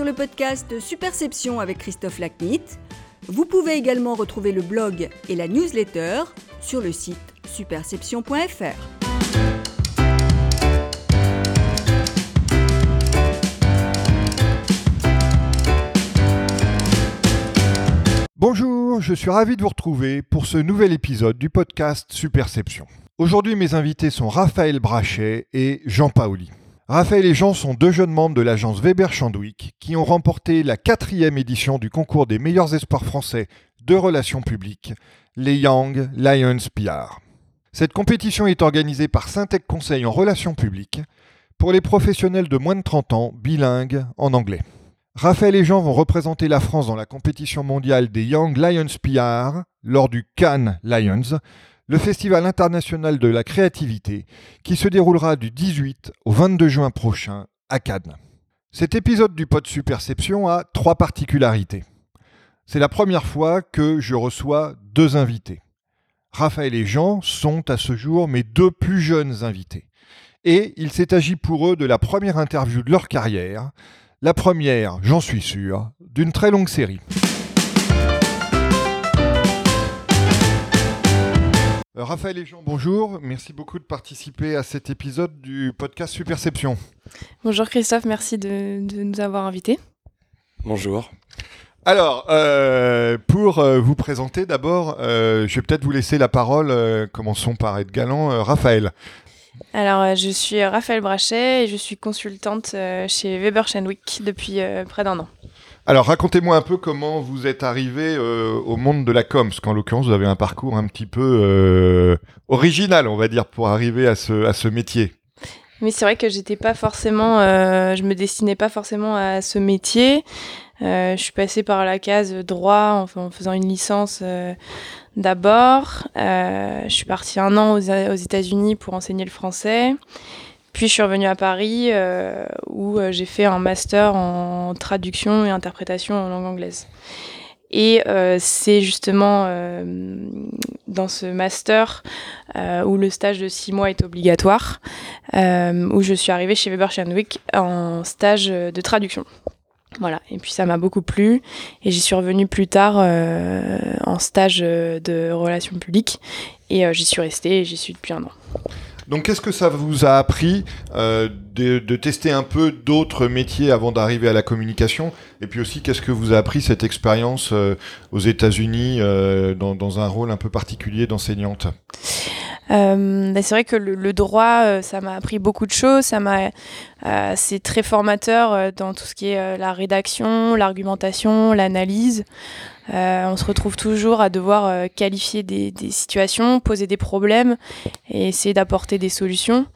sur le podcast Superception avec Christophe Lacnit. Vous pouvez également retrouver le blog et la newsletter sur le site superception.fr. Bonjour, je suis ravi de vous retrouver pour ce nouvel épisode du podcast Superception. Aujourd'hui, mes invités sont Raphaël Brachet et Jean Paoli. Raphaël et Jean sont deux jeunes membres de l'agence Weber Chandwick qui ont remporté la quatrième édition du concours des meilleurs espoirs français de relations publiques, les Young Lions PR. Cette compétition est organisée par Syntec Conseil en relations publiques pour les professionnels de moins de 30 ans bilingues en anglais. Raphaël et Jean vont représenter la France dans la compétition mondiale des Young Lions PR lors du Cannes Lions, le Festival international de la créativité qui se déroulera du 18 au 22 juin prochain à Cannes. Cet épisode du pod Superception a trois particularités. C'est la première fois que je reçois deux invités. Raphaël et Jean sont à ce jour mes deux plus jeunes invités. Et il s'est agi pour eux de la première interview de leur carrière, la première, j'en suis sûr, d'une très longue série. Raphaël et Jean, bonjour. Merci beaucoup de participer à cet épisode du podcast Superception. Bonjour Christophe, merci de, de nous avoir invités. Bonjour. Alors, euh, pour euh, vous présenter d'abord, euh, je vais peut-être vous laisser la parole. euh, commençons par être galant. Euh, Raphaël. Alors, euh, je suis Raphaël Brachet et je suis consultante euh, chez Weber Shandwick depuis euh, près d'un an. Alors, racontez-moi un peu comment vous êtes arrivé euh, au monde de la com, parce qu'en l'occurrence, vous avez un parcours un petit peu euh, original, on va dire, pour arriver à ce, métier. Mais c'est vrai que j'étais pas forcément, euh, je me destinais pas forcément à ce métier. Je suis passée par la case droit en, faisant une licence d'abord. Je suis partie un an aux États-Unis pour enseigner le français. Puis je suis revenue à Paris euh, où euh, j'ai fait un master en traduction et interprétation en langue anglaise. Et euh, c'est justement dans ce master où le stage de six mois est obligatoire, où je suis arrivée chez Weber Shandwick en stage de traduction. Voilà, et puis ça m'a beaucoup plu, et j'y suis revenue plus tard en stage de relations publiques, et j'y suis restée, et j'y suis depuis un an. Donc, qu'est-ce que ça vous a appris euh, de, tester un peu d'autres métiers avant d'arriver à la communication? Et puis aussi, qu'est-ce que vous a appris cette expérience euh, aux États-Unis euh, dans, un rôle un peu particulier d'enseignante? C'est vrai que le, le droit, euh, ça m'a appris beaucoup de choses. Ça m'a, euh, c'est très formateur euh, dans tout ce qui est euh, la rédaction, l'argumentation, l'analyse. Euh, on se retrouve toujours à devoir euh, qualifier des, des situations, poser des problèmes et essayer d'apporter des solutions.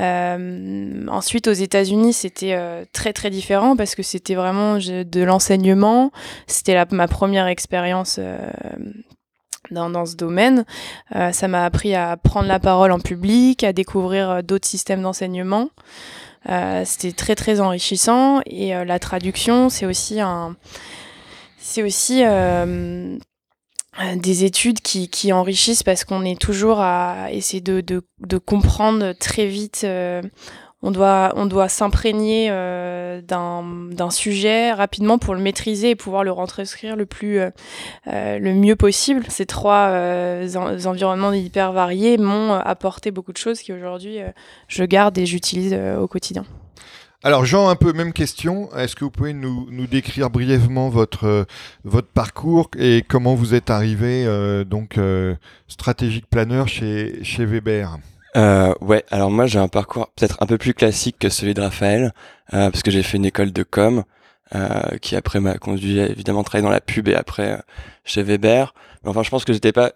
Euh, ensuite, aux États-Unis, c'était euh, très très différent parce que c'était vraiment de l'enseignement. C'était ma première expérience euh, dans, dans ce domaine. Euh, ça m'a appris à prendre la parole en public, à découvrir euh, d'autres systèmes d'enseignement. Euh, c'était très très enrichissant et la traduction, c'est aussi un, c'est aussi des études qui, qui enrichissent parce qu'on est toujours à essayer de, de comprendre très vite. On doit, on s'imprégner euh, d'un sujet rapidement pour le maîtriser et pouvoir le retranscrire le plus euh, euh, le mieux possible. Ces trois en- environnements hyper variés m'ont apporté beaucoup de choses qui aujourd'hui je garde et j'utilise au quotidien. Alors Jean, un peu même question. Est-ce que vous pouvez nous, décrire brièvement votre, parcours et comment vous êtes arrivé donc stratégique planeur chez, chez Weber? Euh, ouais, alors moi j'ai un parcours peut-être un peu plus classique que celui de Raphaël, euh, parce que j'ai fait une école de com, euh, qui après m'a conduit à évidemment travailler dans la pub et après euh, chez Weber. Mais enfin, je pense que j'étais pas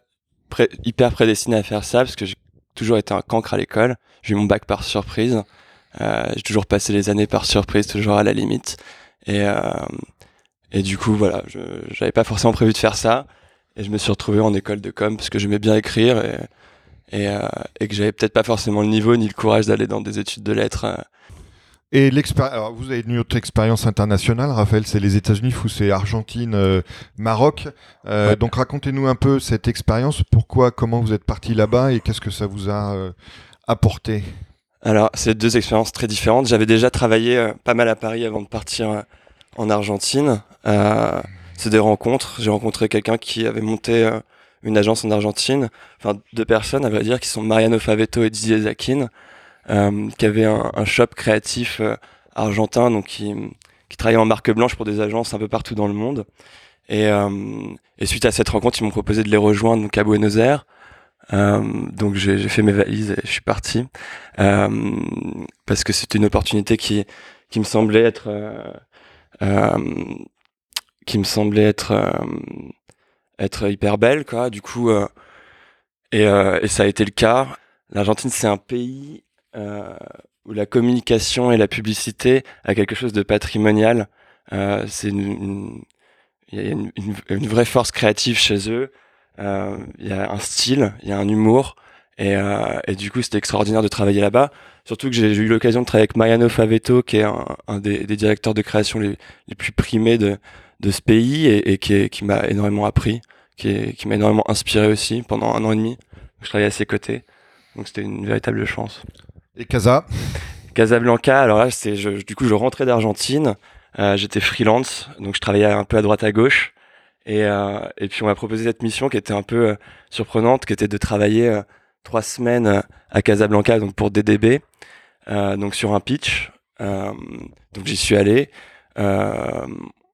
hyper prédestiné à faire ça, parce que j'ai toujours été un cancre à l'école. J'ai eu mon bac par surprise. Euh, j'ai toujours passé les années par surprise, toujours à la limite. Et, euh, et du coup, voilà, je j'avais pas forcément prévu de faire ça. Et je me suis retrouvé en école de com parce que j'aimais bien écrire et, et, euh, et que j'avais peut-être pas forcément le niveau ni le courage d'aller dans des études de lettres. euh. Et l'expérience, vous avez une autre expérience internationale, Raphaël, c'est les États-Unis, vous c'est Argentine, euh, Maroc. Euh, Ouais. Donc racontez-nous un peu cette expérience, pourquoi, comment vous êtes parti là-bas et qu'est-ce que ça vous a apporté? Alors, c'est deux expériences très différentes. J'avais déjà travaillé pas mal à Paris avant de partir en Argentine. c'est des rencontres. J'ai rencontré quelqu'un qui avait monté une agence en Argentine, enfin deux personnes à vrai dire, qui sont Mariano Favetto et Didier Zakin, qui avaient un, un shop créatif argentin, donc qui, qui travaillait en marque blanche pour des agences un peu partout dans le monde. Et, euh, et suite à cette rencontre, ils m'ont proposé de les rejoindre donc à Buenos Aires. Euh, donc j'ai fait mes valises et je suis parti euh, parce que c'était une opportunité qui qui me semblait être euh, qui me semblait être être hyper belle quoi. Du coup et, et ça a été le cas. L'Argentine c'est un pays où la communication et la publicité a quelque chose de patrimonial. Euh, c'est une, y a une, une, vraie force créative chez eux. Euh, il y a un style, il y a un humour, et, euh, et du coup c'était extraordinaire de travailler là-bas. Surtout que j'ai eu l'occasion de travailler avec Mariano Favetto, qui est un, un des, des, directeurs de création les, les, plus primés de, de ce pays et, et qui, qui m'a énormément appris, qui, qui m'a énormément inspiré aussi pendant un an et demi. Je travaillais à ses côtés, donc c'était une véritable chance. Et Casa? Casablanca, alors là, c'est, du coup, je rentrais d'Argentine. Euh, j'étais freelance, donc je travaillais un peu à droite à gauche. Et, euh, et puis on m'a proposé cette mission qui était un peu euh, surprenante, qui était de travailler trois semaines à Casablanca, donc pour DDB, donc sur un pitch. donc j'y suis allé.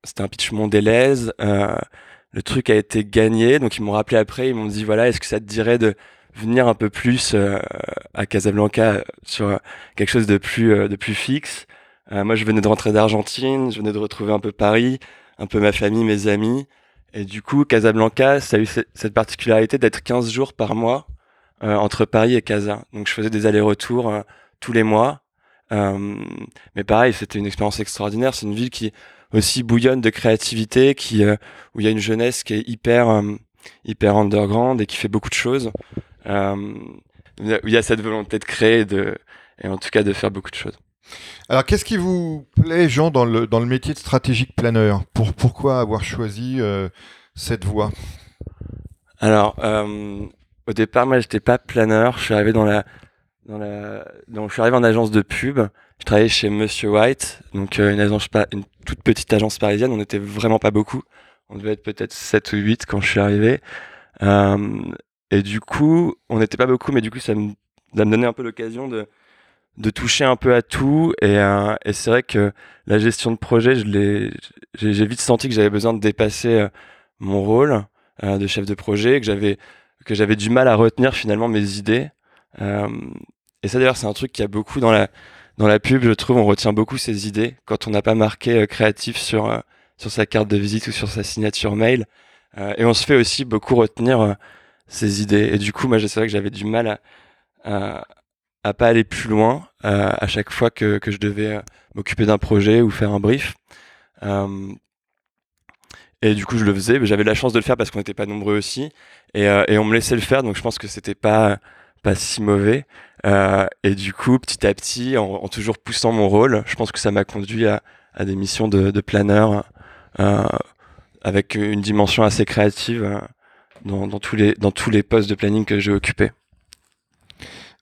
C'était un pitch mondelaise. le truc a été gagné, donc ils m'ont rappelé après. Ils m'ont dit voilà, est-ce que ça te dirait de venir un peu plus euh, à Casablanca sur quelque chose de plus euh, de plus fixe? Euh, moi, je venais de rentrer d'Argentine, je venais de retrouver un peu Paris, un peu ma famille, mes amis. Et du coup, Casablanca, ça a eu cette particularité d'être 15 jours par mois entre Paris et Casa. Donc, je faisais des allers-retours tous les mois. mais pareil, c'était une expérience extraordinaire. C'est une ville qui aussi bouillonne de créativité, qui où il y a une jeunesse qui est hyper hyper underground et qui fait beaucoup de choses. Euh, il y a cette volonté de créer et, de, et en tout cas de faire beaucoup de choses. Alors, qu'est-ce qui vous plaît, Jean, dans le, dans le métier de stratégique planeur? Pour, Pourquoi avoir choisi euh, cette voie? Alors, euh, au départ, moi, j'étais pas planeur. Je suis arrivé dans la, dans la, donc, je suis arrivé en agence de pub. Je travaillais chez Monsieur White, donc une agence, une toute petite agence parisienne. On n'était vraiment pas beaucoup. On devait être peut-être 7 ou 8 quand je suis arrivé. Euh, et du coup, on n'était pas beaucoup, mais du coup, ça me, donnait un peu l'occasion de, toucher un peu à tout. Et, euh, et c'est vrai que la gestion de projet, j'ai vite senti que j'avais besoin de dépasser euh, mon rôle euh, de chef de projet, que j'avais du mal à retenir finalement mes idées. Euh, et ça d'ailleurs, c'est un truc qui a beaucoup dans la dans la pub, je trouve, on retient beaucoup ses idées quand on n'a pas marqué euh, créatif sur sur sa carte de visite ou sur sa signature mail. et on se fait aussi beaucoup retenir ces idées. Et du coup, moi, je savais que j'avais du mal à, à, pas aller plus loin euh, à chaque fois que, que je devais euh, m'occuper d'un projet ou faire un brief. Euh, et du coup, je le faisais. J'avais la chance de le faire parce qu'on n'était pas nombreux aussi. Et, et, on me laissait le faire, donc je pense que c'était pas pas si mauvais. et du coup, petit à petit, en, en, toujours poussant mon rôle, je pense que ça m'a conduit à, à, des missions de, de planeur avec une dimension assez créative dans, dans, tous les, dans tous les postes de planning que j'ai occupés.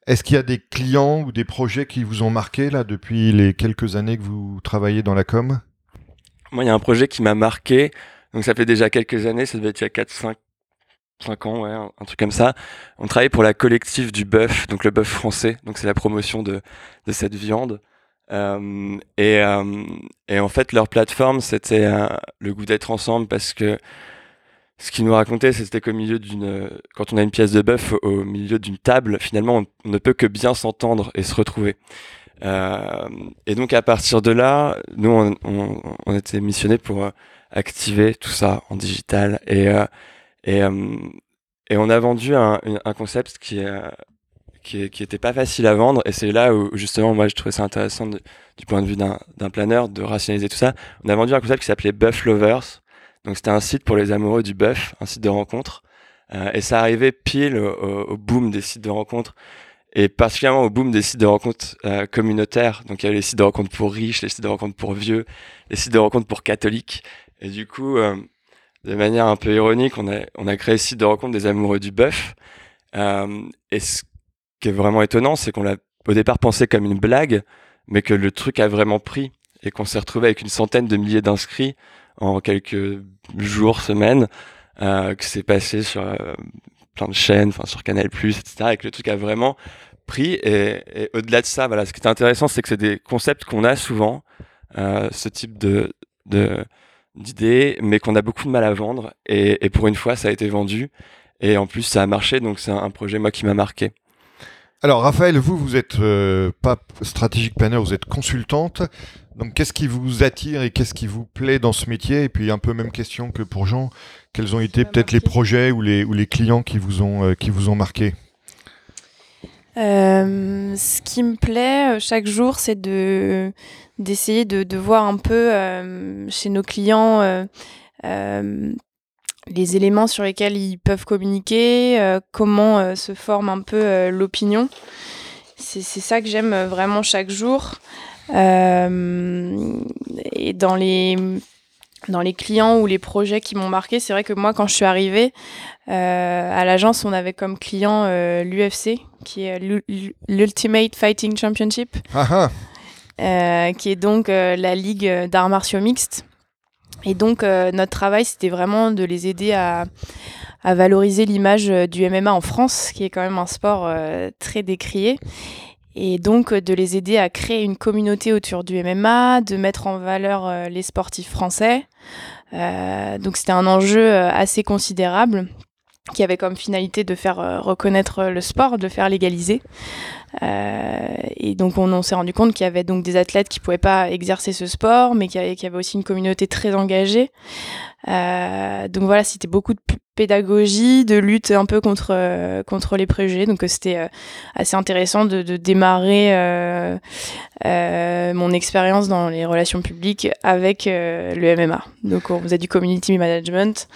Est-ce qu'il y a des clients ou des projets qui vous ont marqué là depuis les quelques années que vous travaillez dans la com? Moi, il y a un projet qui m'a marqué. Donc ça fait déjà quelques années, ça devait être il y a 4 5 5 ans, ouais, un, truc comme ça. On travaillait pour la collective du bœuf, donc le bœuf français. Donc c'est la promotion de, de cette viande. Euh, et, euh, et en fait, leur plateforme, c'était euh, le goût d'être ensemble parce que ce qu'il nous racontait, c'était qu'au milieu d'une, quand on a une pièce de bœuf au milieu d'une table, finalement, on, ne peut que bien s'entendre et se retrouver. Euh, et donc à partir de là, nous, on, on, on était missionnés pour euh, activer tout ça en digital et euh, et, euh, et on a vendu un, un concept qui qui, qui était pas facile à vendre et c'est là où justement moi je trouvais ça intéressant du point de vue d'un planeur de rationaliser tout ça. On a vendu un concept qui s'appelait Buff Lovers donc c'était un site pour les amoureux du bœuf, un site de rencontre. Euh, et ça arrivait pile au, boom des sites de rencontres et particulièrement au boom des sites de rencontres euh, communautaires. Donc il y avait les sites de rencontres pour riches, les sites de rencontres pour vieux, les sites de rencontres pour catholiques. Et du coup, euh, de manière un peu ironique, on a, on a créé le site de rencontre des amoureux du bœuf. et ce qui est vraiment étonnant, c'est qu'on l'a au départ pensé comme une blague, mais que le truc a vraiment pris. et qu'on s'est retrouvé avec une centaine de milliers d'inscrits en quelques jours, semaines, euh, que c'est passé sur euh, plein de chaînes, enfin sur Canal+, etc. Et que le truc a vraiment pris. Et, et au-delà de ça, voilà, ce qui est intéressant, c'est que c'est des concepts qu'on a souvent, euh, ce type de, de d'idées, mais qu'on a beaucoup de mal à vendre. Et, et, pour une fois, ça a été vendu. Et en plus, ça a marché. Donc c'est un projet moi qui m'a marqué. Alors Raphaël, vous, vous êtes euh, pas stratégique planner, vous êtes consultante. Donc qu'est-ce qui vous attire et qu'est-ce qui vous plaît dans ce métier? Et puis un peu même question que pour Jean, quels ont été peut-être les projets ou les, ou les clients qui vous ont, euh, qui vous ont marqué? Euh, ce qui me plaît euh, chaque jour, c'est de d'essayer de, de, voir un peu euh, chez nos clients les éléments sur lesquels ils peuvent communiquer, comment se forme un peu l'opinion. C'est ça que j'aime vraiment chaque jour. et dans les dans les clients ou les projets qui m'ont marqué, c'est vrai que moi, quand je suis arrivée euh, à l'agence, on avait comme client euh, l'UFC, qui est l'Ultimate Fighting Championship, ah ah. Euh, qui est donc la ligue d'arts martiaux mixtes. Et donc, notre travail, c'était vraiment de les aider à, à valoriser l'image du MMA en France, qui est quand même un sport très décrié et donc de les aider à créer une communauté autour du MMA, de mettre en valeur euh, les sportifs français. Euh, donc c'était un enjeu euh, assez considérable qui avait comme finalité de faire euh, reconnaître le sport, de faire légaliser. Euh, et donc on, s'est rendu compte qu'il y avait donc des athlètes qui pouvaient pas exercer ce sport, mais qu'il y, avait aussi une communauté très engagée. Euh, donc voilà, c'était beaucoup de pédagogie, de lutte un peu contre euh, contre les préjugés. Donc c'était euh, assez intéressant de, démarrer euh, mon expérience dans les relations publiques avec le MMA. Donc on faisait du community management.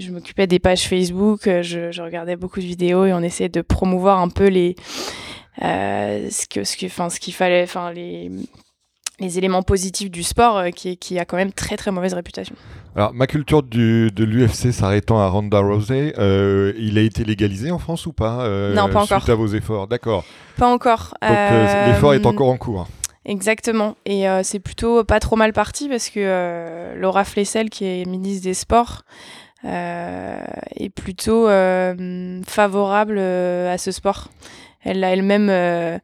Je m'occupais des pages Facebook, je, je regardais beaucoup de vidéos et on essayait de promouvoir un peu les euh, ce que ce que enfin ce qu'il fallait enfin les les éléments positifs du sport euh, qui, qui, a quand même très très mauvaise réputation. Alors ma culture du, de l'UFC s'arrêtant à Ronda Rousey, euh, il a été légalisé en France ou pas euh, Non, pas encore. Suite à vos efforts, d'accord. Pas encore. Donc euh, l'effort est encore en cours. Exactement. Et c'est plutôt pas trop mal parti parce que Laura Flessel, qui est ministre des Sports, est plutôt favorable à ce sport. Elle l'a elle-même euh,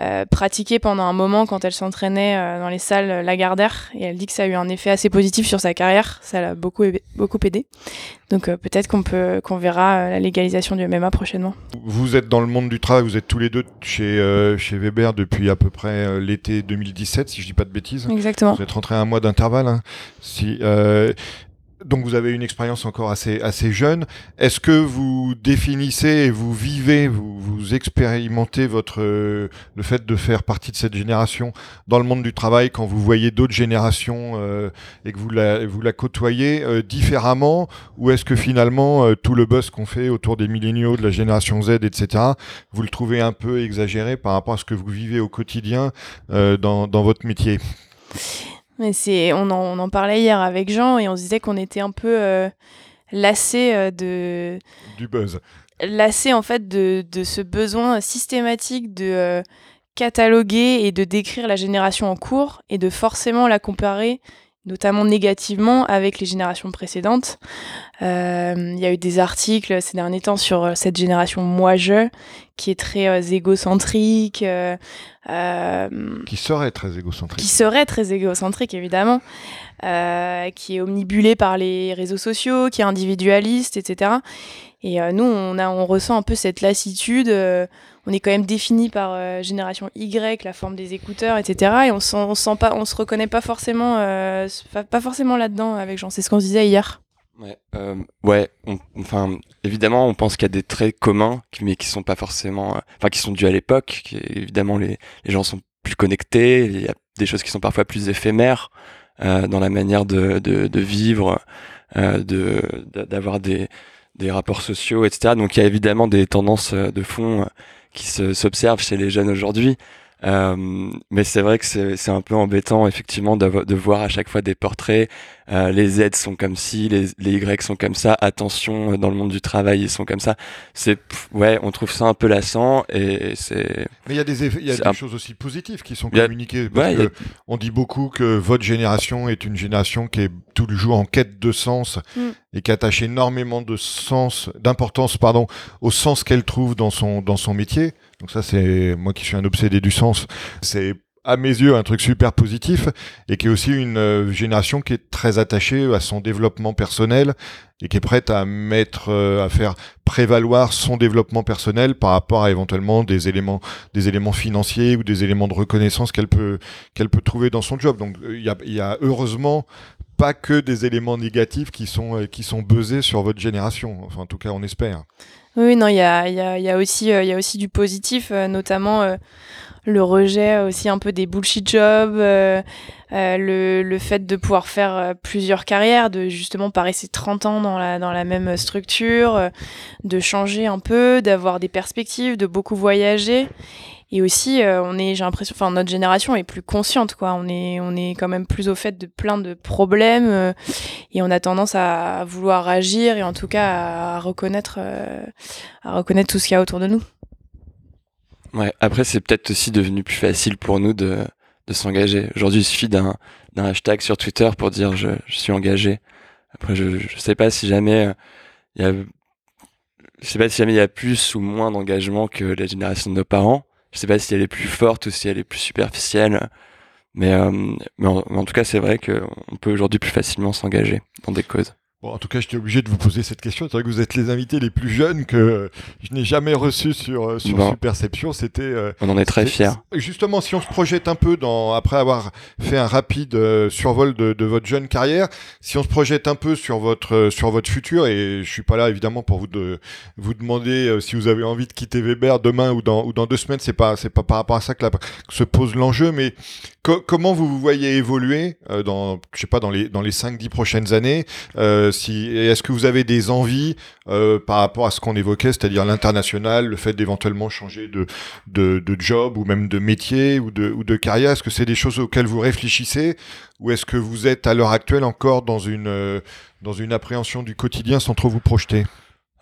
euh, pratiqué pendant un moment quand elle s'entraînait euh, dans les salles Lagardère et elle dit que ça a eu un effet assez positif sur sa carrière. Ça l'a beaucoup, beaucoup aidé. Donc euh, peut-être qu'on peut qu'on verra euh, la légalisation du MMA prochainement. Vous êtes dans le monde du travail, vous êtes tous les deux chez, euh, chez Weber depuis à peu près l'été 2017, si je dis pas de bêtises. Exactement. Vous êtes rentré à un mois d'intervalle. Hein. Si, donc vous avez une expérience encore assez, assez jeune. Est-ce que vous définissez et vous vivez, vous, vous expérimentez votre, le fait de faire partie de cette génération dans le monde du travail quand vous voyez d'autres générations euh, et que vous la, vous la côtoyez euh, différemment? Ou est-ce que finalement euh, tout le buzz qu'on fait autour des milléniaux, de la génération Z, etc., vous le trouvez un peu exagéré par rapport à ce que vous vivez au quotidien euh, dans, dans votre métier? Mais c'est, on en, on en parlait hier avec Jean et on se disait qu'on était un peu euh, lassé euh, de du buzz, lassé en fait de, de ce besoin systématique de euh, cataloguer et de décrire la génération en cours et de forcément la comparer notamment négativement avec les générations précédentes. Euh, il y a eu des articles ces derniers temps sur cette génération moi-je qui est très euh, égocentrique. Euh, qui serait très égocentrique. Qui serait très égocentrique, évidemment. Qui est omnibulé par les réseaux sociaux, qui est individualiste, etc. Et nous, on, a, on ressent un peu cette lassitude on est quand même défini par euh, génération Y, la forme des écouteurs, etc. Et on, on sent pas, on se reconnaît pas forcément, euh, pas, forcément là-dedans avec Jean. C'est ce qu'on se disait hier. Ouais, euh, ouais. Enfin, évidemment, on pense qu'il y a des traits communs, mais qui sont pas forcément, enfin, qui sont dus à l'époque. Évidemment, les, gens sont plus connectés. Il y a des choses qui sont parfois plus éphémères euh, dans la manière de, de, vivre, euh, de d'avoir des des rapports sociaux, etc. Donc il y a évidemment des tendances de fond qui s'observent chez les jeunes aujourd'hui. Euh, mais c'est vrai que c'est un peu embêtant effectivement de, de, voir à chaque fois des portraits. Euh, les Z sont comme ci, les, les, Y sont comme ça. Attention, euh, dans le monde du travail, ils sont comme ça. C'est ouais, on trouve ça un peu lassant et c'est. Mais il y a des, il y a des choses aussi positives qui sont communiquées. Parce que On dit beaucoup que votre génération est une génération qui est toujours en quête de sens mm. et qui attache énormément de sens, d'importance, pardon, au sens qu'elle trouve dans son dans son métier. Donc ça, c'est moi qui suis un obsédé du sens. C'est à mes yeux un truc super positif et qui est aussi une euh, génération qui est très attachée à son développement personnel et qui est prête à mettre euh, à faire prévaloir son développement personnel par rapport à éventuellement des éléments des éléments financiers ou des éléments de reconnaissance qu'elle peut qu'elle peut trouver dans son job. Donc euh, il y a, heureusement pas que des éléments négatifs qui sont qui sont buzzés sur votre génération. Enfin en tout cas on espère. Oui, non, il y a, y, a, aussi, euh, y a aussi du positif, euh, notamment euh, le rejet aussi un peu des bullshit jobs, le, le, fait de pouvoir faire plusieurs carrières, de justement pas rester 30 ans dans la, dans la même structure, de changer un peu, d'avoir des perspectives, de beaucoup voyager. Et aussi, euh, on est, j'ai l'impression, enfin notre génération est plus consciente, quoi. On est, on est quand même plus au fait de plein de problèmes euh, et on a tendance à vouloir agir et en tout cas à reconnaître, euh, à reconnaître tout ce qu'il y a autour de nous. Ouais. Après, c'est peut-être aussi devenu plus facile pour nous de, de s'engager. Aujourd'hui, il suffit d'un, d'un hashtag sur Twitter pour dire je, suis engagé. Après, je, je sais pas si jamais il y a, je sais pas si jamais il y a plus ou moins d'engagement que la génération de nos parents. Je sais pas si elle est plus forte ou si elle est plus superficielle. Mais, euh, mais en, tout cas, c'est vrai qu'on peut aujourd'hui plus facilement s'engager dans des causes en tout cas, j'étais obligé de vous poser cette question. C'est vrai que vous êtes les invités les plus jeunes que je n'ai jamais reçus sur, euh, sur Superception. C'était. Euh, On en est très fiers. Justement, si on se projette un peu dans, après avoir fait un rapide euh, survol de, de, votre jeune carrière, si on se projette un peu sur votre, sur votre futur, et je suis pas là évidemment pour vous de, vous demander si vous avez envie de quitter Weber demain ou dans, ou dans deux semaines, c'est pas, c'est pas par rapport à ça que, se pose l'enjeu, mais comment vous vous voyez évoluer dans, je sais pas, dans les, dans les 5-10 prochaines années si, est-ce que vous avez des envies euh, par rapport à ce qu'on évoquait, c'est-à-dire l'international, le fait d'éventuellement changer de, de, de, job ou même de métier ou de, ou de carrière Est-ce que c'est des choses auxquelles vous réfléchissez ou est-ce que vous êtes à l'heure actuelle encore dans une, euh, dans une appréhension du quotidien sans trop vous projeter?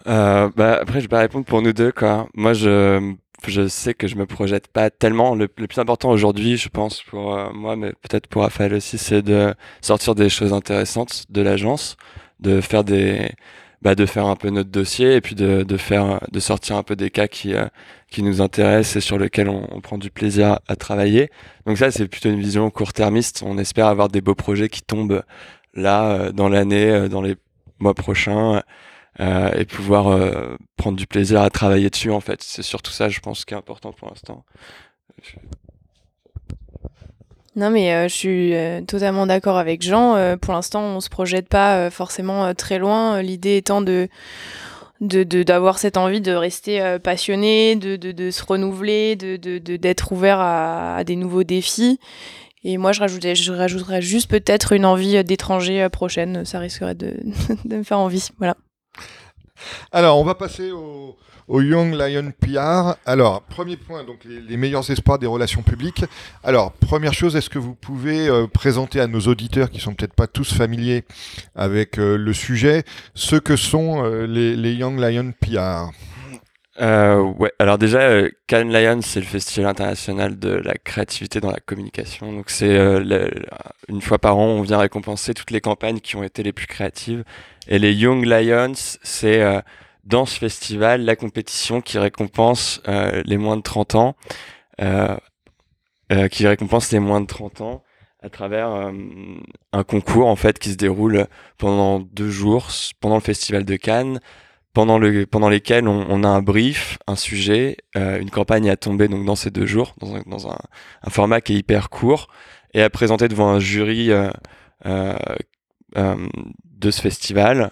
Euh, bah, après, je vais répondre pour nous deux. Quoi. Moi, je, je sais que je me projette pas tellement. Le, plus important aujourd'hui, je pense pour euh, moi, mais peut-être pour Raphaël aussi, c'est de sortir des choses intéressantes de l'agence de faire des bah, de faire un peu notre dossier et puis de, de faire de sortir un peu des cas qui euh, qui nous intéressent et sur lesquels on, prend du plaisir à, travailler. Donc ça c'est plutôt une vision court-termiste. On espère avoir des beaux projets qui tombent là euh, dans l'année, dans les mois prochains et pouvoir prendre du plaisir à travailler dessus en fait. C'est surtout ça je pense qui est important pour l'instant. Non, mais euh, je suis euh, totalement d'accord avec Jean. Euh, pour l'instant, on se projette pas forcément très loin. L'idée étant de d'avoir cette envie de rester passionné, de, de, se renouveler, de d'être ouvert à, des nouveaux défis. Et moi, je rajouterais, je rajouterais juste peut-être une envie d'étranger prochaine. Ça risquerait de, de me faire envie. Voilà. Alors, on va passer au, Young Lion PR. Alors, premier point, donc les, meilleurs espoirs des relations publiques. Alors, première chose, est-ce que vous pouvez euh, présenter à nos auditeurs qui sont peut-être pas tous familiers avec euh, le sujet ce que sont euh, les, Young Lion PR ouais, alors déjà, Cannes Lion, c'est le festival international de la créativité dans la communication. Donc c'est une fois par an, on vient récompenser toutes les campagnes qui ont été les plus créatives. Et les Young Lions, c'est dans ce festival la compétition qui récompense euh, les moins de 30 ans, euh, euh, qui récompense les moins de 30 ans à travers un concours en fait qui se déroule pendant deux jours pendant le festival de Cannes pendant le pendant lesquels on, a un brief un sujet une campagne à tomber donc dans ces deux jours dans un format qui est hyper court et à présenter devant un jury de ce festival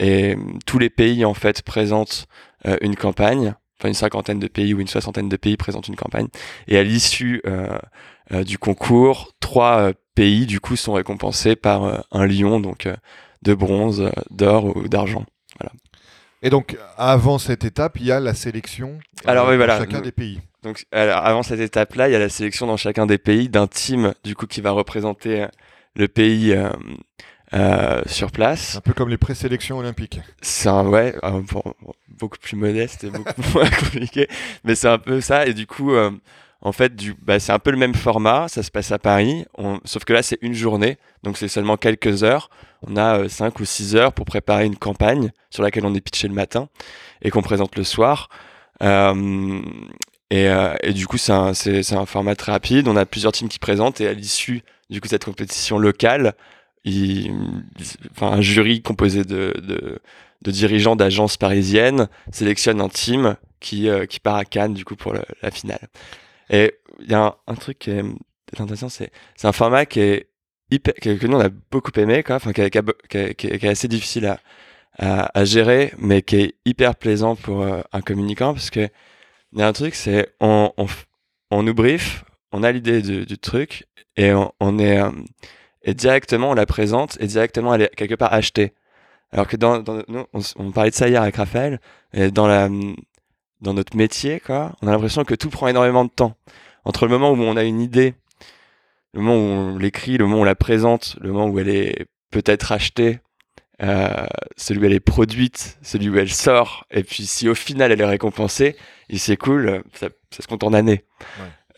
et tous les pays en fait présentent euh, une campagne, enfin une cinquantaine de pays ou une soixantaine de pays présentent une campagne. Et à l'issue euh, euh, du concours, trois pays du coup sont récompensés par un lion donc de bronze, d'or ou d'argent. Voilà. Et donc, avant cette étape, il y a la sélection euh, Alors, oui, dans voilà. chacun Nous- des pays. Donc, alors, avant cette étape-là, il y a la sélection dans chacun des pays d'un team, du coup, qui va représenter euh, le pays euh, euh, sur place. Un peu comme les présélections olympiques. C'est un, ouais, un- bon, beaucoup plus modeste et beaucoup moins compliqué. Mais c'est un peu ça. Et du coup, euh, en fait, du, bah, c'est un peu le même format. Ça se passe à Paris. On, sauf que là, c'est une journée. Donc, c'est seulement quelques heures. On a 5 ou 6 heures pour préparer une campagne sur laquelle on est pitché le matin et qu'on présente le soir. Euh, et, euh, et du coup, c'est un, c'est, c'est un format très rapide. On a plusieurs teams qui présentent et à l'issue du coup de cette compétition locale, un jury composé de, de, dirigeants d'agences parisiennes sélectionne un team qui, euh, qui part à Cannes du coup pour la finale. Et il y a un, truc qui est intéressant, c'est, un format qui est hyper, que, nous on a beaucoup aimé, quoi, enfin, qui, est- assez difficile à, à, gérer, mais qui est hyper plaisant pour euh, un communicant parce que il y a un truc, c'est on, on, on nous brief, on a l'idée du, truc et on, on est euh, et directement on la présente et directement elle est quelque part achetée. Alors que dans, dans nous, on, parlait de ça hier avec Raphaël et dans la dans notre métier quoi, on a l'impression que tout prend énormément de temps entre le moment où on a une idée, le moment où on l'écrit, le moment où on la présente, le moment où elle est peut-être achetée, euh, celui où elle est produite, celui où elle sort, et puis si au final elle est récompensée, il s'écoule, ça, ça se compte en années.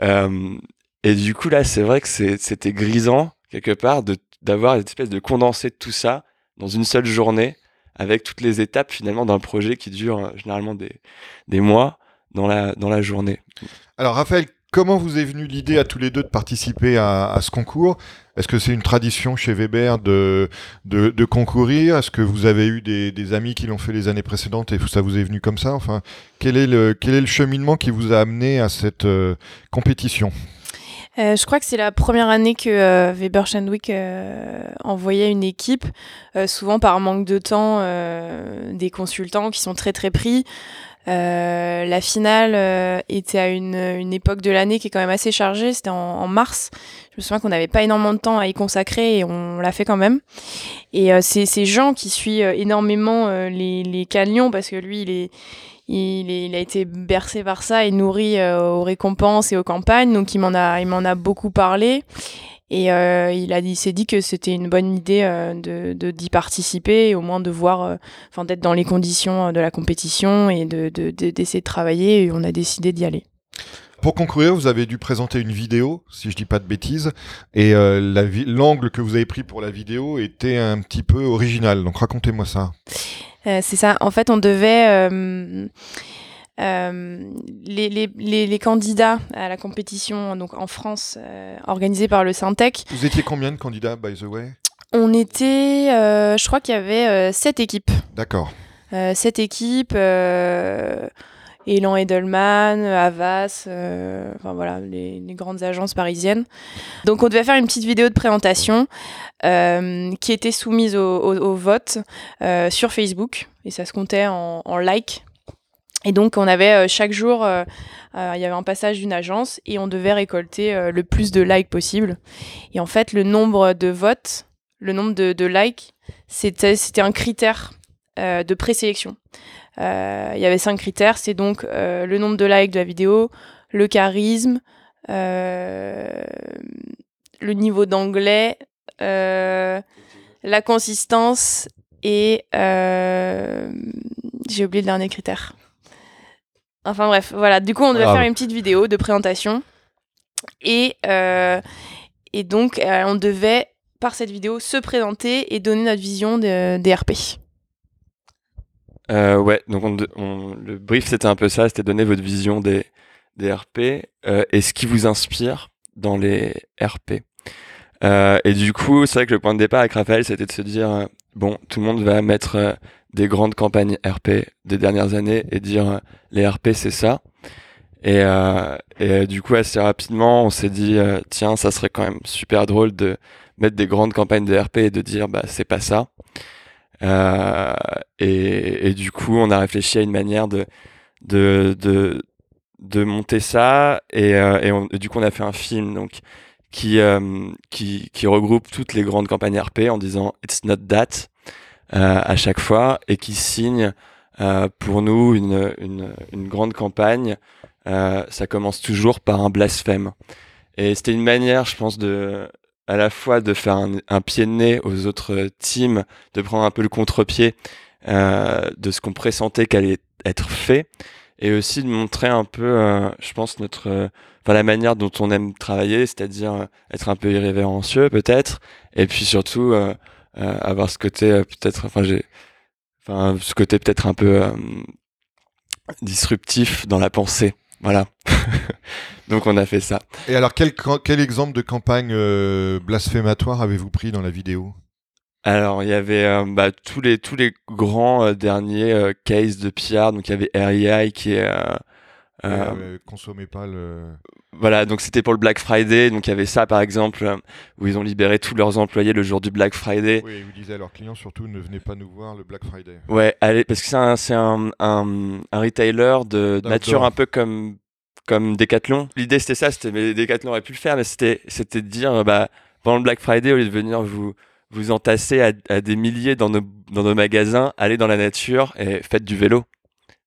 Euh, et du coup là, c'est vrai que c'était grisant quelque part d'avoir une espèce de condensé de tout ça dans une seule journée, avec toutes les étapes finalement d'un projet qui dure euh, généralement des, des mois dans la, dans la journée. Alors, Raphaël, comment vous est venue l'idée à tous les deux de participer à, ce concours? Est-ce que c'est une tradition chez Weber de, de, concourir? Est-ce que vous avez eu des, des amis qui l'ont fait les années précédentes et ça vous est venu comme ça? Enfin, quel est le, quel est le cheminement qui vous a amené à cette euh, compétition? Euh, je crois que c'est la première année que euh, Weber Shandwick euh, envoyait une équipe, euh, souvent par manque de temps, euh, des consultants qui sont très très pris. Euh, la finale était à une, une époque de l'année qui est quand même assez chargée, c'était en, mars. Je me souviens qu'on n'avait pas énormément de temps à y consacrer et on l'a fait quand même. Et c'est Jean qui suit énormément les, les canyons parce que lui, il est, il, a été bercé par ça et nourri euh, aux récompenses et aux campagnes, donc il m'en a, beaucoup parlé. Et euh, il a il s'est dit que c'était une bonne idée euh, de d'y participer et au moins de voir, enfin d'être dans les conditions de la compétition et de- d'essayer de travailler. Et on a décidé d'y aller. Pour concourir, vous avez dû présenter une vidéo, si je dis pas de bêtises, et euh, la l'angle que vous avez pris pour la vidéo était un petit peu original. Donc racontez-moi ça. Euh, c'est ça. En fait, on devait. euh, les, les, les, les candidats à la compétition donc en France organisée par le Syntec, Vous étiez combien de candidats, by the way? on était, je crois qu'il y avait sept équipes. D'accord. Sept équipes, Elan Edelman, Havas, euh, enfin voilà, les, grandes agences parisiennes. Donc on devait faire une petite vidéo de présentation euh, qui était soumise au, vote euh, sur Facebook et ça se comptait en, en likes. Et donc on avait chaque jour, il y avait un passage d'une agence et on devait récolter le plus de likes possible. Et en fait, le nombre de votes, le nombre de, likes, c'était un critère de présélection. Euh, Il y avait cinq critères, c'est donc euh, le nombre de likes de la vidéo, le charisme, euh, le niveau d'anglais, la consistance et j'ai oublié le dernier critère. Enfin bref, voilà. Du coup, on devait Grave. faire une petite vidéo de présentation et euh, et donc euh, on devait par cette vidéo se présenter et donner notre vision de- des RP. Euh, ouais, donc on, on- le brief c'était un peu ça, c'était donner votre vision des, des RP euh, et ce qui vous inspire dans les RP. Euh, et du coup, c'est vrai que le point de départ avec Raphaël, c'était de se dire, bon, tout le monde va mettre des grandes campagnes RP des dernières années et dire, les RP c'est ça. Et, et du coup, assez rapidement, on s'est dit, tiens, ça serait quand même super drôle de mettre des grandes campagnes de RP et de dire, bah, c'est pas ça. Euh, et, et du coup, on a réfléchi à une manière de, de, de, de monter ça. Et, euh, et, on- du coup, on a fait un film donc, qui, euh, qui, qui regroupe toutes les grandes campagnes RP en disant It's not that euh, à chaque fois et qui signe pour nous, une, une, une grande campagne, ça commence toujours par un blasphème. Et c'était une manière, je pense, de à la fois de faire un, pied de nez aux autres teams, de prendre un peu le contre-pied euh, de ce qu'on pressentait qu'allait être fait, et aussi de montrer un peu, euh, je pense, notre, euh, enfin la manière dont on aime travailler, c'est-à-dire être un peu irrévérencieux peut-être, et puis surtout avoir ce côté peut-être, enfin j'ai, enfin ce côté peut-être un peu disruptif dans la pensée. Voilà. Donc on a fait ça. Et alors quel, quel exemple de campagne euh, blasphématoire avez-vous pris dans la vidéo? Alors il y avait euh, bah, tous les tous les grands euh, derniers cases de Pierre. Donc il y avait REI qui est consommez pas le. Voilà, donc c'était pour le Black Friday. Donc il y avait ça par exemple où ils ont libéré tous leurs employés le jour du Black Friday. Oui, ils disaient à leurs clients surtout ne venez pas nous voir le Black Friday. Ouais, allez, parce que c'est un un, un, un, retailer de nature un peu comme comme Decathlon. L'idée c'était ça, c'était mais Decathlon aurait pu le faire, mais c'était c'était de dire bah pendant le Black Friday au lieu de venir vous vous entasser à, à des milliers dans nos dans nos magasins, allez dans la nature et faites du vélo.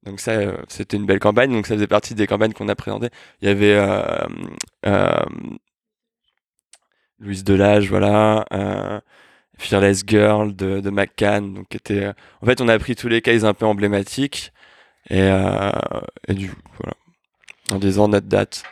Donc ça, euh, c'était une belle campagne. Donc ça faisait partie des campagnes qu'on a présentées. Il y avait euh, euh, Louise Delage, voilà, euh, Fearless Girl de, de McCann. Donc était, en fait, on a pris tous les cases un peu emblématiques et, et du voilà en disant notre date.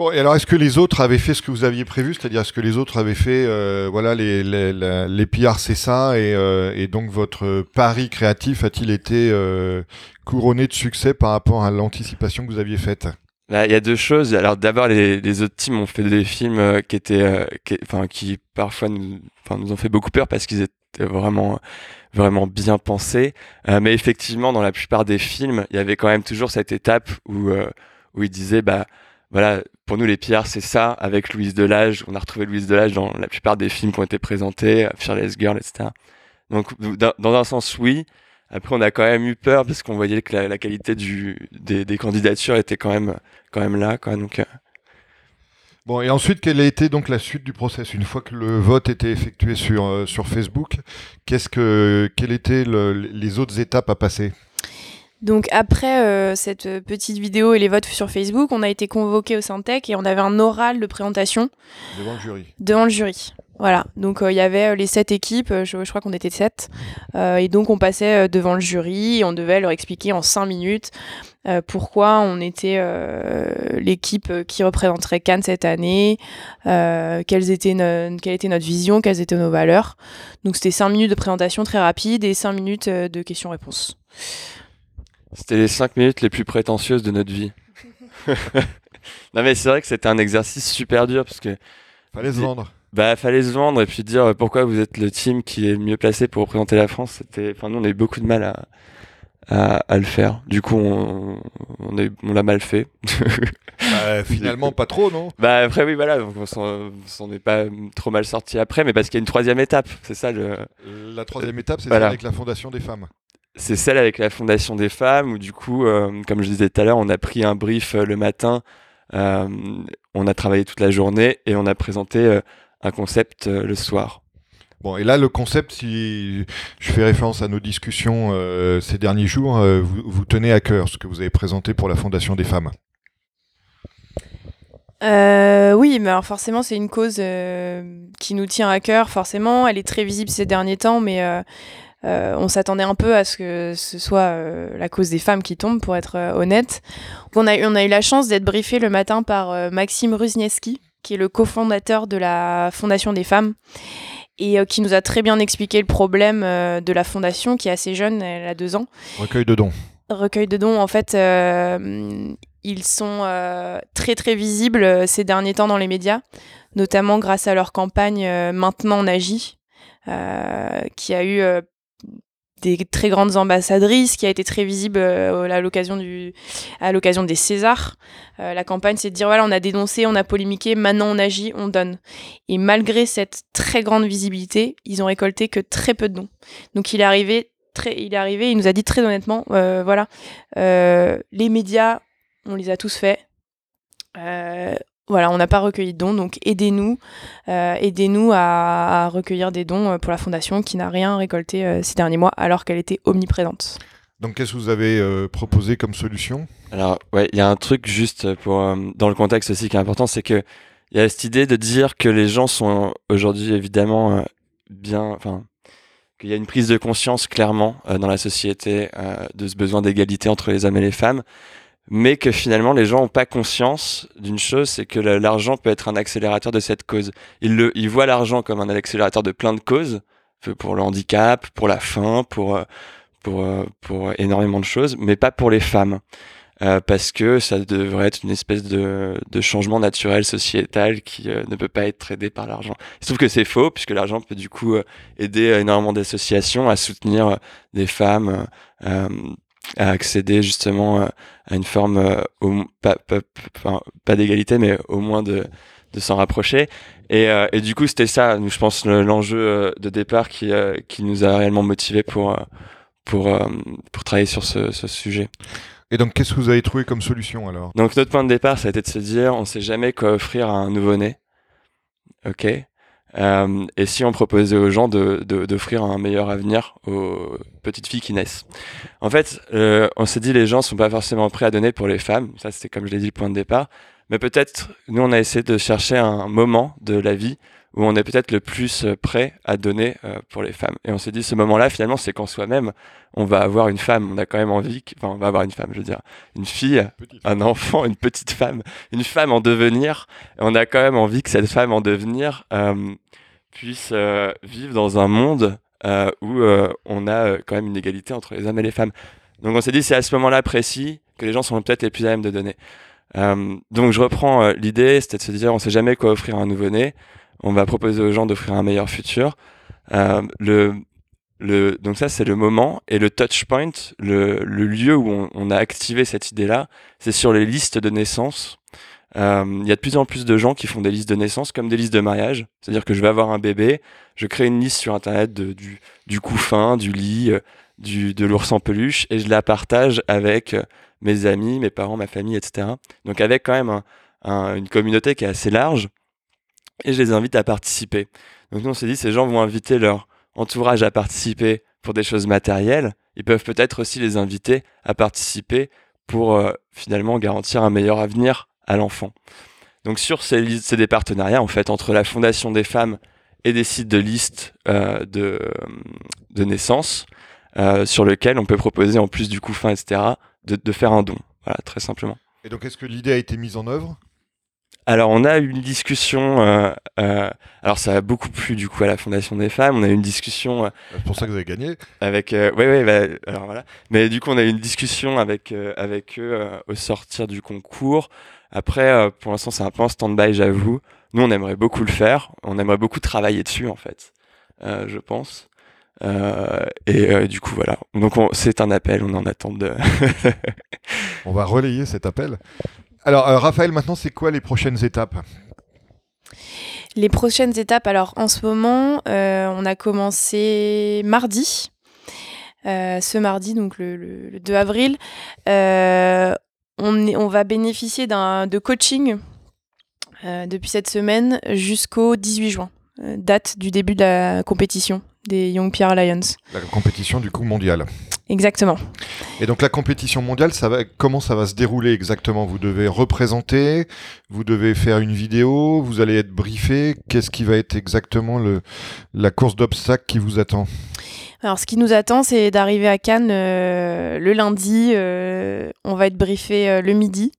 Bon, et alors est-ce que les autres avaient fait ce que vous aviez prévu? C'est-à-dire, est-ce que les autres avaient fait, euh, voilà, les, les, les, PR, c'est ça, et, euh, et, donc votre pari créatif a-t-il été euh, couronné de succès par rapport à l'anticipation que vous aviez faite? Là, il y a deux choses. Alors d'abord, les, autres teams ont fait des films qui étaient, enfin, qui parfois nous, ont fait beaucoup peur parce qu'ils étaient vraiment vraiment bien pensés. mais effectivement, dans la plupart des films, il y avait quand même toujours cette étape où où il disait bah voilà pour nous les pierres c'est ça avec Louise Delage. On a retrouvé Louise Delage dans la plupart des films qui ont été présentés Fearless Girl etc donc dans un sens oui. Après on a quand même eu peur parce qu'on voyait que la, qualité des, candidatures était quand même quand même là donc euh. Bon, et ensuite, quelle a été donc la suite du process? Une fois que le vote était effectué sur, euh, Facebook, qu'est-ce que, quelles étaient le, les autres étapes à passer? Donc après euh, cette petite vidéo et les votes sur Facebook, on a été convoqué au Syntec et on avait un oral de présentation. Devant le jury. Devant le jury. Voilà, donc euh, il y avait euh, les sept équipes, je, crois qu'on était sept, et donc on passait devant le jury et on devait leur expliquer en cinq minutes pourquoi on était l'équipe qui représenterait Cannes cette année, quelles étaient quelle était notre vision, quelles étaient nos valeurs. Donc c'était cinq minutes de présentation très rapide et cinq minutes de questions-réponses. C'était les cinq minutes les plus prétentieuses de notre vie. non mais c'est vrai que c'était un exercice super dur parce que fallait se vendre. Bah fallait se vendre et puis dire euh, pourquoi vous êtes le team qui est le mieux placé pour représenter la France. C'était, enfin nous on a eu beaucoup de mal à à, à le faire. Du coup on on, on l'a mal fait. bah, finalement pas trop non? Bah après oui voilà donc on s'en est pas trop mal sorti après mais parce qu'il y a une troisième étape c'est ça le. La troisième étape c'est voilà. avec la fondation des femmes c'est celle avec la Fondation des femmes où du coup, euh, comme je disais tout à l'heure, on a pris un brief euh, le matin, euh, on a travaillé toute la journée et on a présenté un concept le soir. Bon, et là, le concept, si je fais référence à nos discussions ces derniers jours, vous, vous, tenez à cœur ce que vous avez présenté pour la Fondation des femmes. oui, mais alors forcément, c'est une cause qui nous tient à cœur, forcément. Elle est très visible ces derniers temps, mais euh, on s'attendait un peu à ce que ce soit euh, la cause des femmes qui tombent, pour être euh, honnête. On a, on a eu la chance d'être briefé le matin par Maxime Ruznieski, qui est le cofondateur de la Fondation des femmes, et qui nous a très bien expliqué le problème de la fondation, qui est assez jeune, elle a deux ans. Recueil de dons. Recueil de dons, en fait, ils sont très très visibles ces derniers temps dans les médias, notamment grâce à leur campagne Maintenant on agit, qui a eu des très grandes ambassadrices, qui a été très visible euh, à l'occasion du, à l'occasion des Césars. Euh, la campagne, c'est de dire voilà, on a dénoncé, on a polémiqué, maintenant on agit, on donne. Et malgré cette très grande visibilité, ils ont récolté que très peu de dons. Donc il est arrivé, très, il est arrivé, nous a dit très honnêtement, euh, voilà, les médias, on les a tous faits voilà, on n'a pas recueilli de dons, donc aidez-nous, euh, aidez-nous à, recueillir des dons euh, pour la fondation qui n'a rien récolté euh, ces derniers mois alors qu'elle était omniprésente. Donc qu'est-ce que vous avez euh, proposé comme solution? Alors ouais, il y a un truc juste pour euh, dans le contexte aussi qui est important, c'est que il y a cette idée de dire que les gens sont aujourd'hui évidemment euh, bien, enfin qu'il y a une prise de conscience clairement dans la société de ce besoin d'égalité entre les hommes et les femmes, mais que finalement les gens n'ont pas conscience d'une chose, c'est que l'argent peut être un accélérateur de cette cause. Ils, le, ils voient l'argent comme un accélérateur de plein de causes, pour le handicap, pour la faim, pour pour, euh, pour énormément de choses, mais pas pour les femmes. Euh, parce que ça devrait être une espèce de, de changement naturel sociétal qui euh, ne peut pas être aidé par l'argent. Il se trouve que c'est faux, puisque l'argent peut du coup aider énormément d'associations à soutenir des femmes, à accéder justement à une forme, au, pas, pas, pas, d'égalité, mais au moins de, de s'en rapprocher. Et, et, du coup, c'était ça, je pense, l'enjeu de départ qui, qui nous a réellement motivés pour pour, euh, pour travailler sur ce, ce sujet. Et donc, qu'est-ce que vous avez trouvé comme solution alors? Donc, notre point de départ, ça a été de se dire, on ne sait jamais quoi offrir à un nouveau-né. Ok? Euh, et si on proposait aux gens de, d'offrir un meilleur avenir aux petites filles qui naissent. En fait, euh, on s'est dit les gens sont pas forcément prêts à donner pour les femmes. Ça, c'était comme je l'ai dit le point de départ. Mais peut-être, nous, on a essayé de chercher un moment de la vie où on est peut-être le plus euh, prêt à donner euh, pour les femmes. Et on s'est dit, ce moment-là, finalement, c'est qu'en soi-même, on va avoir une femme. On a quand même envie, enfin, on va avoir une femme, je veux dire, une fille, un enfant, une petite femme, une femme en devenir. Et on a quand même envie que cette femme en devenir euh, puisse vivre dans un monde où on a quand même une égalité entre les hommes et les femmes. Donc on s'est dit, c'est à ce moment-là précis que les gens sont peut-être les plus à même de donner. donc je reprends l'idée, c'était de se dire, on sait jamais quoi offrir à un nouveau-né on va proposer aux gens d'offrir un meilleur futur. Euh, le, le, donc ça, c'est le moment. Et le touch point, le, le lieu où on, a activé cette idée-là, c'est sur les listes de naissance. Euh, il y a de plus en plus de gens qui font des listes de naissance comme des listes de mariage. C'est-à-dire que je vais avoir un bébé, je crée une liste sur Internet de, du, du couffin, du lit, euh, du, de l'ours en peluche, et je la partage avec mes amis, mes parents, ma famille, etc. Donc avec quand même un, une communauté qui est assez large et je les invite à participer. Donc nous on s'est dit ces gens vont inviter leur entourage à participer pour des choses matérielles, ils peuvent peut-être aussi les inviter à participer pour euh, finalement garantir un meilleur avenir à l'enfant. Donc sur ces c'est des partenariats en fait entre la Fondation des femmes et des sites de liste euh, de, de naissance euh, sur lequel on peut proposer en plus du coup fin etc de, de faire un don. Voilà très simplement. Et donc est-ce que l'idée a été mise en œuvre? Alors, on a eu une discussion. Euh, euh, alors, ça a beaucoup plu du coup à la Fondation des femmes. On a eu une discussion. Euh, c'est pour ça que vous avez gagné. Avec, oui, oui. Bah, alors voilà. Mais du coup, on a eu une discussion avec avec eux au sortir du concours. Après, pour l'instant, c'est un peu en stand-by, j'avoue. Nous, on aimerait beaucoup le faire. On aimerait beaucoup travailler dessus, en fait. je pense. et du coup, voilà. Donc, c'est un appel. On en attend de. on va relayer cet appel. Alors, euh, Raphaël, maintenant, c'est quoi les prochaines étapes Les prochaines étapes, alors en ce moment, euh, on a commencé mardi. Euh, ce mardi, donc le, 2 avril, on, on, va bénéficier de coaching depuis cette semaine jusqu'au 18 juin, date du début de la compétition des Young Pierre Lions. La compétition du coup mondiale. Exactement. Et donc la compétition mondiale, ça va, comment ça va se dérouler exactement? Vous devez représenter, vous devez faire une vidéo, vous allez être briefé. Qu'est-ce qui va être exactement le, la course d'obstacles qui vous attend? Alors, ce qui nous attend, c'est d'arriver à Cannes euh, le lundi. Euh, on va être briefé euh, le midi.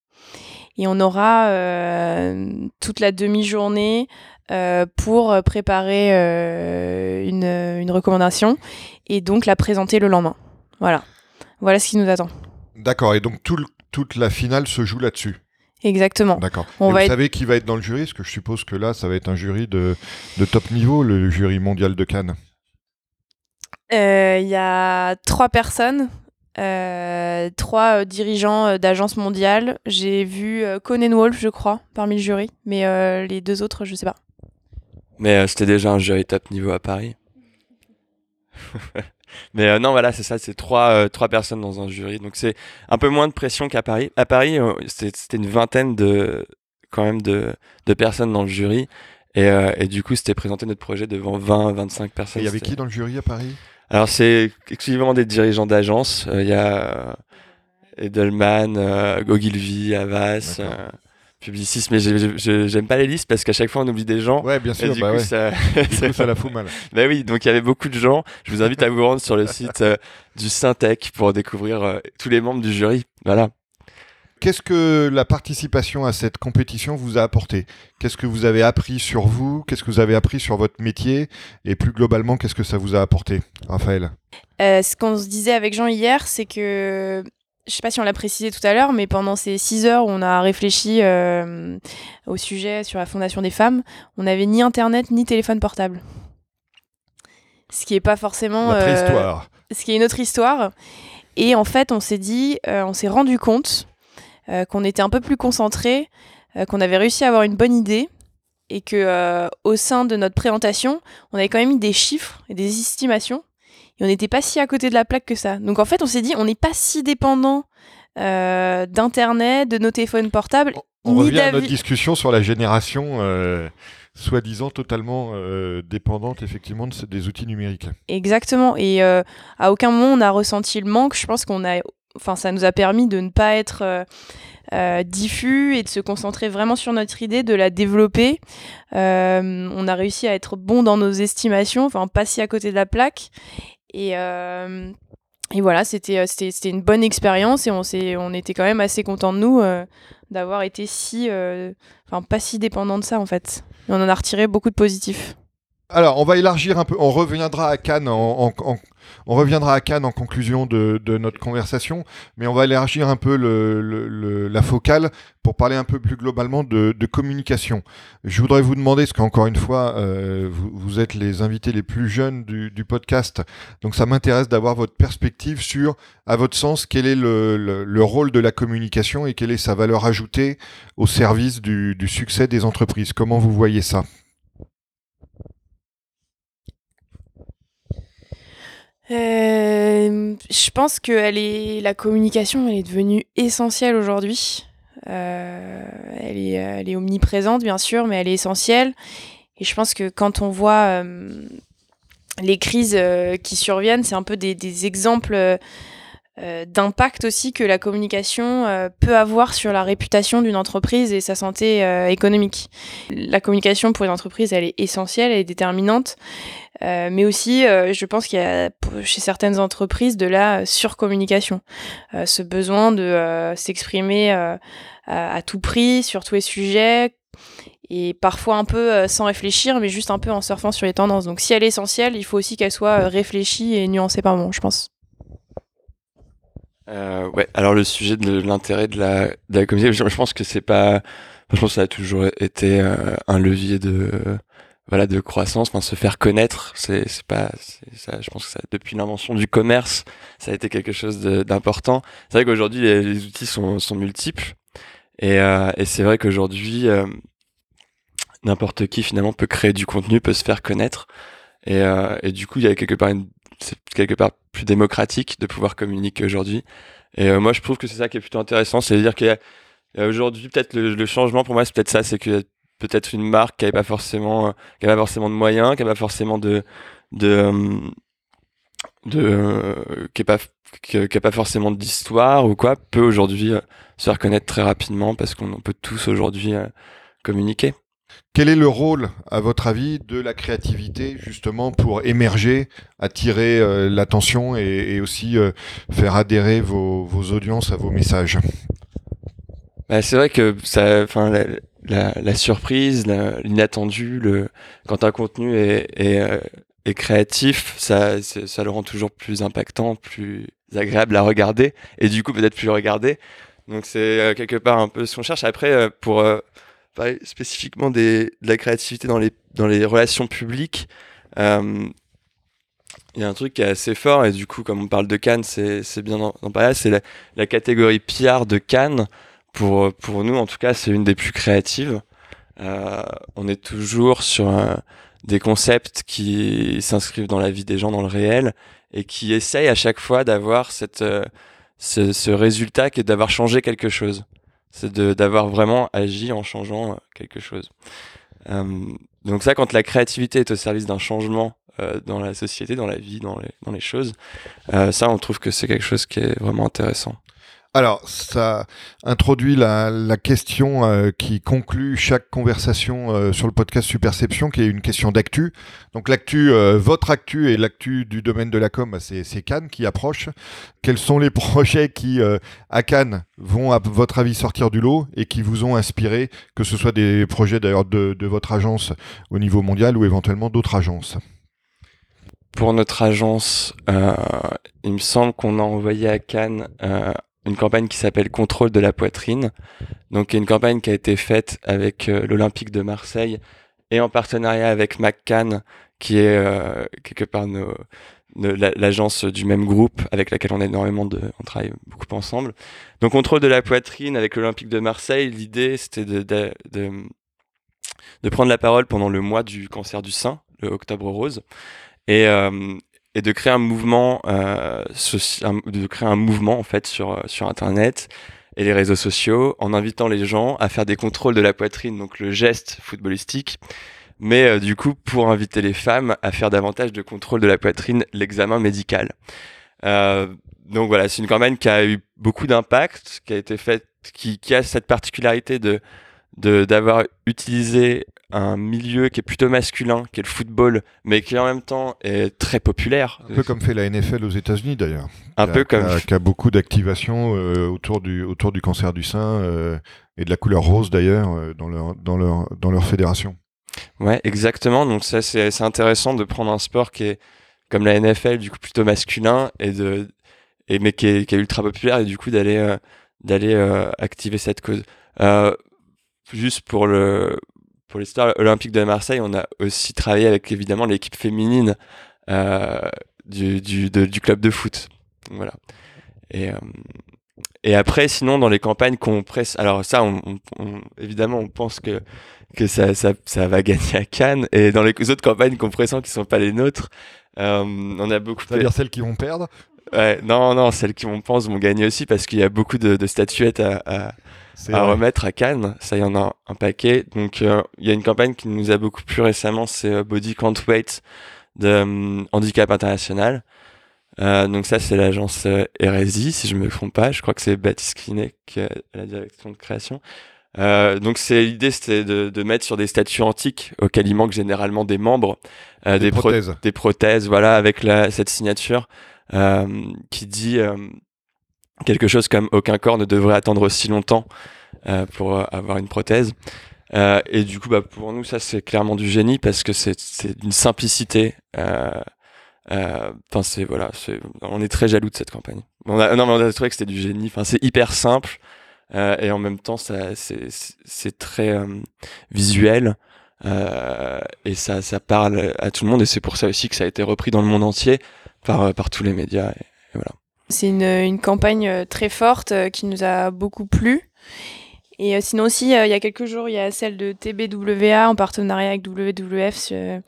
Et on aura toute la demi-journée pour préparer une, une recommandation et donc la présenter le lendemain. Voilà. Voilà ce qui nous attend. D'accord. Et donc toute la finale se joue là-dessus. Exactement. D'accord. vous savez qui va être dans le jury? Parce que je suppose que là, ça va être un jury de, top niveau, le jury mondial de Cannes. Euh, il y a trois personnes, euh, trois euh, dirigeants d'agences mondiales. J'ai vu Conan Wolf, je crois, parmi le jury, mais les deux autres, je sais pas. Mais c'était déjà un jury top niveau à Paris. Mais euh, non, voilà, c'est ça, c'est trois, euh, trois personnes dans un jury. Donc c'est un peu moins de pression qu'à Paris. À Paris, euh, c'était une vingtaine de, quand même de, de personnes dans le jury. Et, et du coup, c'était présenté notre projet devant 20, 25 personnes. Il y avait qui dans le jury à Paris? Alors c'est exclusivement des dirigeants d'agence. Il y a Edelman, Ogilvy, Avas. Publicis, mais j'aime pas les listes parce qu'à chaque fois on oublie des gens. Ouais, bien sûr. du bah coup, ouais. ça, Du coup, ça la fout mal. bah oui, donc il y avait beaucoup de gens. Je vous invite à vous rendre sur le site euh, du Syntec pour découvrir euh, tous les membres du jury. Voilà. Qu'est-ce que la participation à cette compétition vous a apporté? Qu'est-ce que vous avez appris sur vous? Qu'est-ce que vous avez appris sur votre métier? Et plus globalement, qu'est-ce que ça vous a apporté, Raphaël? Euh, ce qu'on se disait avec Jean hier, c'est que je sais pas si on l'a précisé tout à l'heure, mais pendant ces six heures où on a réfléchi euh, au sujet sur la Fondation des femmes, on n'avait ni internet ni téléphone portable. Ce qui est pas forcément. La euh, préhistoire. ce qui est une autre histoire. Et en fait, on s'est dit, euh, on s'est rendu compte qu'on était un peu plus concentré, qu'on avait réussi à avoir une bonne idée et que au sein de notre présentation, on avait quand même mis des chiffres et des estimations et on n'était pas si à côté de la plaque que ça. Donc en fait, on s'est dit, on n'est pas si dépendant euh, d'internet, de nos téléphones portables. On ni revient à notre discussion sur la génération euh, soi-disant totalement euh, dépendante effectivement de des outils numériques. Exactement. Et euh, à aucun moment on a ressenti le manque. Je pense qu'on a, enfin, ça nous a permis de ne pas être euh, diffus et de se concentrer vraiment sur notre idée, de la développer. On a réussi à être bon dans nos estimations, enfin pas si à côté de la plaque. Et euh, et voilà, c'était euh, c'était une bonne expérience et on on était quand même assez contents de nous euh, d'avoir été si, enfin pas si dépendant de ça en fait. Et on en a retiré beaucoup de positifs. Alors, on va élargir un peu. On reviendra à Cannes en, on reviendra à Cannes en conclusion de, notre conversation, mais on va élargir un peu la focale pour parler un peu plus globalement de, communication. Je voudrais vous demander, parce qu'encore une fois, euh, vous, êtes les invités les plus jeunes du, podcast, donc ça m'intéresse d'avoir votre perspective sur, à votre sens, quel est le rôle de la communication et quelle est sa valeur ajoutée au service du, du succès des entreprises. Comment vous voyez ça? Euh, je pense que elle est, la communication, elle est devenue essentielle aujourd'hui. Euh, elle, est, elle est omniprésente, bien sûr, mais elle est essentielle. Et je pense que quand on voit euh, les crises euh, qui surviennent, c'est un peu des, exemples euh, euh, d'impact aussi que la communication euh, peut avoir sur la réputation d'une entreprise et sa santé euh, économique. La communication pour une entreprise, elle est essentielle, elle est déterminante. Euh, mais aussi, euh, je pense qu'il y a chez certaines entreprises de la surcommunication, Euh, ce besoin de euh, s'exprimer euh, à, tout prix sur tous les sujets et parfois un peu euh, sans réfléchir, mais juste un peu en surfant sur les tendances. Donc, si elle est essentielle, il faut aussi qu'elle soit euh, réfléchie et nuancée par moment, je pense. Euh, ouais, alors le sujet de l'intérêt de la, de la communication, je, pense que c'est pas. Je pense que ça a toujours été euh, un levier de voilà de croissance, enfin se faire connaître. C'est c'est pas ça. Je pense que ça depuis l'invention du commerce, ça a été quelque chose d'important. C'est vrai qu'aujourd'hui les, les outils sont sont multiples et euh, et c'est vrai qu'aujourd'hui euh, n'importe qui finalement peut créer du contenu, peut se faire connaître et euh, et du coup il y a quelque part une c'est quelque part plus démocratique de pouvoir communiquer aujourd'hui. Et euh, moi, je trouve que c'est ça qui est plutôt intéressant, c'est-à-dire qu'il y a, il y a aujourd'hui peut-être le, changement pour moi, c'est peut-être ça, c'est que peut-être une marque qui n'avait pas forcément, euh, qui pas forcément de moyens, qui n'avait pas forcément de, de, euh, de, qui est pas, qui, pas forcément d'histoire ou quoi, peut aujourd'hui se faire connaître très rapidement parce qu'on peut tous aujourd'hui communiquer. Quel est le rôle, à votre avis, de la créativité justement pour émerger, attirer euh, l'attention et, aussi euh, faire adhérer vos, audiences à vos messages? Bah, c'est vrai que ça, la, surprise, l'inattendu, quand un contenu est, euh, créatif, ça, ça le rend toujours plus impactant, plus agréable à regarder, et du coup peut-être plus regardé. Donc c'est quelque part un peu ce qu'on cherche. Après, pour parler spécifiquement des, de la créativité dans les, dans les relations publiques, euh, il y a un truc qui est assez fort, et du coup, comme on parle de Cannes, c'est c'est bien d'en parler, c'est la, la catégorie PR de Cannes pour, pour nous, en tout cas, c'est une des plus créatives. Euh, on est toujours sur un- des concepts qui s'inscrivent dans la vie des gens, dans le réel, et qui essayent à chaque fois d'avoir cette, euh, ce, ce résultat qui est d'avoir changé quelque chose. C'est d'avoir vraiment agi en changeant euh, quelque chose. Euh, donc ça, quand la créativité est au service d'un changement dans la société, dans la vie, dans les, dans les choses, ça, on trouve que c'est quelque chose qui est vraiment intéressant. Alors, ça introduit la, la question euh, qui conclut chaque conversation euh, sur le podcast Superception, qui est une question d'actu. Donc l'actu, euh, votre actu et l'actu du domaine de la com, bah, c'est Cannes qui approche. Quels sont les projets qui, à Cannes, vont à votre avis sortir du lot et qui vous ont inspiré, que ce soit des projets d'ailleurs de, de votre agence au niveau mondial ou éventuellement d'autres agences? Pour notre agence, euh, il me semble qu'on a envoyé à Cannes euh, une campagne qui s'appelle Contrôle de la poitrine. Donc une campagne qui a été faite avec euh, l'Olympique de Marseille et en partenariat avec McCann, qui est euh, quelque part l'agence du même groupe avec laquelle on a énormément de, on travaille beaucoup ensemble. Donc contrôle de la poitrine avec l'Olympique de Marseille. L'idée c'était de, de, de, de, prendre la parole pendant le mois du cancer du sein, le Octobre Rose, et, euh, et de créer un mouvement, euh, de créer un mouvement en fait sur euh, sur internet et les réseaux sociaux en invitant les gens à faire des contrôles de la poitrine, donc le geste footballistique, mais euh, du coup pour inviter les femmes à faire davantage de contrôle de la poitrine, l'examen médical. Euh, donc voilà, c'est une campagne qui a eu beaucoup d'impact, qui a été faite, qui, qui a cette particularité de d'avoir utilisé un milieu qui est plutôt masculin, qui est le football, mais qui en même temps est très populaire. Un peu comme fait la NFL aux États-Unis d'ailleurs. Un peu comme. Qui a, beaucoup d'activations euh, autour, du, autour du cancer du sein euh, et de la couleur rose d'ailleurs euh, dans, leur, dans, leur, dans leur fédération. Ouais, exactement. Donc ça, c'est intéressant de prendre un sport qui est comme la NFL, du coup plutôt masculin, et de, et, mais qui est, qui est ultra populaire, et du coup d'aller d'aller activer cette cause. Juste pour le pour l'histoire olympique de Marseille, on a aussi travaillé avec évidemment l'équipe féminine euh, du, du, du, club de foot. Voilà. Et, euh, et après, sinon, dans les campagnes qu'on presse, alors ça, on, évidemment, on pense que que ça, ça, ça, va gagner à Cannes. Et dans les autres campagnes qu'on pressent qui sont pas les nôtres, euh, on a beaucoup. C'est-à-dire celles qui vont perdre? Ouais, non, non, celles qui on pense vont gagner aussi parce qu'il y a beaucoup de, de statuettes à, à à remettre à Cannes. Ça, il y en a un paquet. Donc, euh, il y a une campagne qui nous a beaucoup plu récemment, c'est euh, Body Can't Wait de euh, Handicap International. donc ça, c'est l'agence Hérésie, si je me trompe pas. Je crois que c'est Baptiste Clinet qui a la direction de création. donc c'est l'idée, c'était de, de, mettre sur des statues antiques auxquelles il manque généralement des membres, des, des, prothèses, des prothèses, voilà, avec la, cette signature qui dit quelque chose comme aucun corps ne devrait attendre aussi longtemps euh, pour euh, avoir une prothèse. Euh, et du coup, bah, pour nous, ça c'est clairement du génie parce que c'est une simplicité. Enfin, c'est voilà, on est très jaloux de cette campagne. On a, non, mais on a trouvé que c'était du génie. Enfin, c'est hyper simple et en même temps, c'est très visuel. et ça, ça parle à tout le monde et c'est pour ça aussi que ça a été repris dans le monde entier par, par tous les médias. et voilà. C'est une, campagne euh, très forte euh, qui nous a beaucoup plu. Et euh, sinon aussi, il y a quelques jours, il y a celle de TBWA en partenariat avec WWF sur,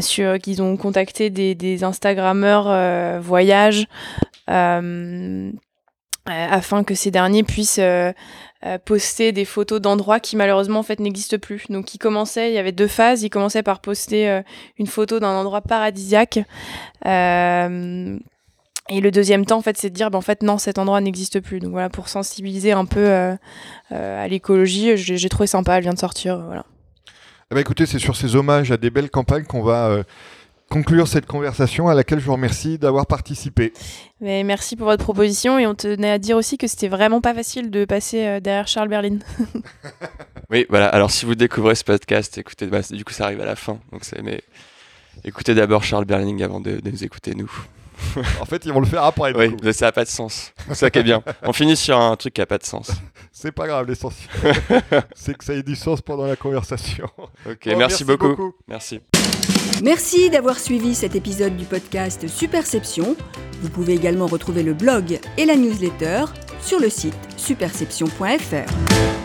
sur qu'ils ont contacté des, des Instagrammeurs euh, voyage afin que ces derniers puissent poster des photos d'endroits qui malheureusement en fait n'existent plus. Donc ils commençaient, il y avait deux phases. Ils commençaient par poster une photo d'un endroit paradisiaque. Et le deuxième temps, en fait, c'est de dire, ben, en fait, non, cet endroit n'existe plus. Donc voilà, pour sensibiliser un peu euh, euh, à l'écologie, j'ai trouvé sympa, elle vient de sortir, voilà. Eh ben, écoutez, c'est sur ces hommages à des belles campagnes qu'on va euh, conclure cette conversation à laquelle je vous remercie d'avoir participé. Mais merci pour votre proposition et on tenait à dire aussi que c'était vraiment pas facile de passer derrière Charles Berlin. oui, voilà. Alors si vous découvrez ce podcast, écoutez, bah, du coup ça arrive à la fin. Donc mais écoutez d'abord Charles Berling avant de, de nous écouter nous en fait, ils vont le faire après. Oui, mais ça n'a pas de sens. C'est ça qui est bien. On finit sur un truc qui n'a pas de sens. C'est pas grave, l'essentiel. c'est que ça ait du sens pendant la conversation. Ok, merci, beaucoup. Merci. Merci d'avoir suivi cet épisode du podcast Superception. Vous pouvez également retrouver le blog et la newsletter sur le site superception.fr.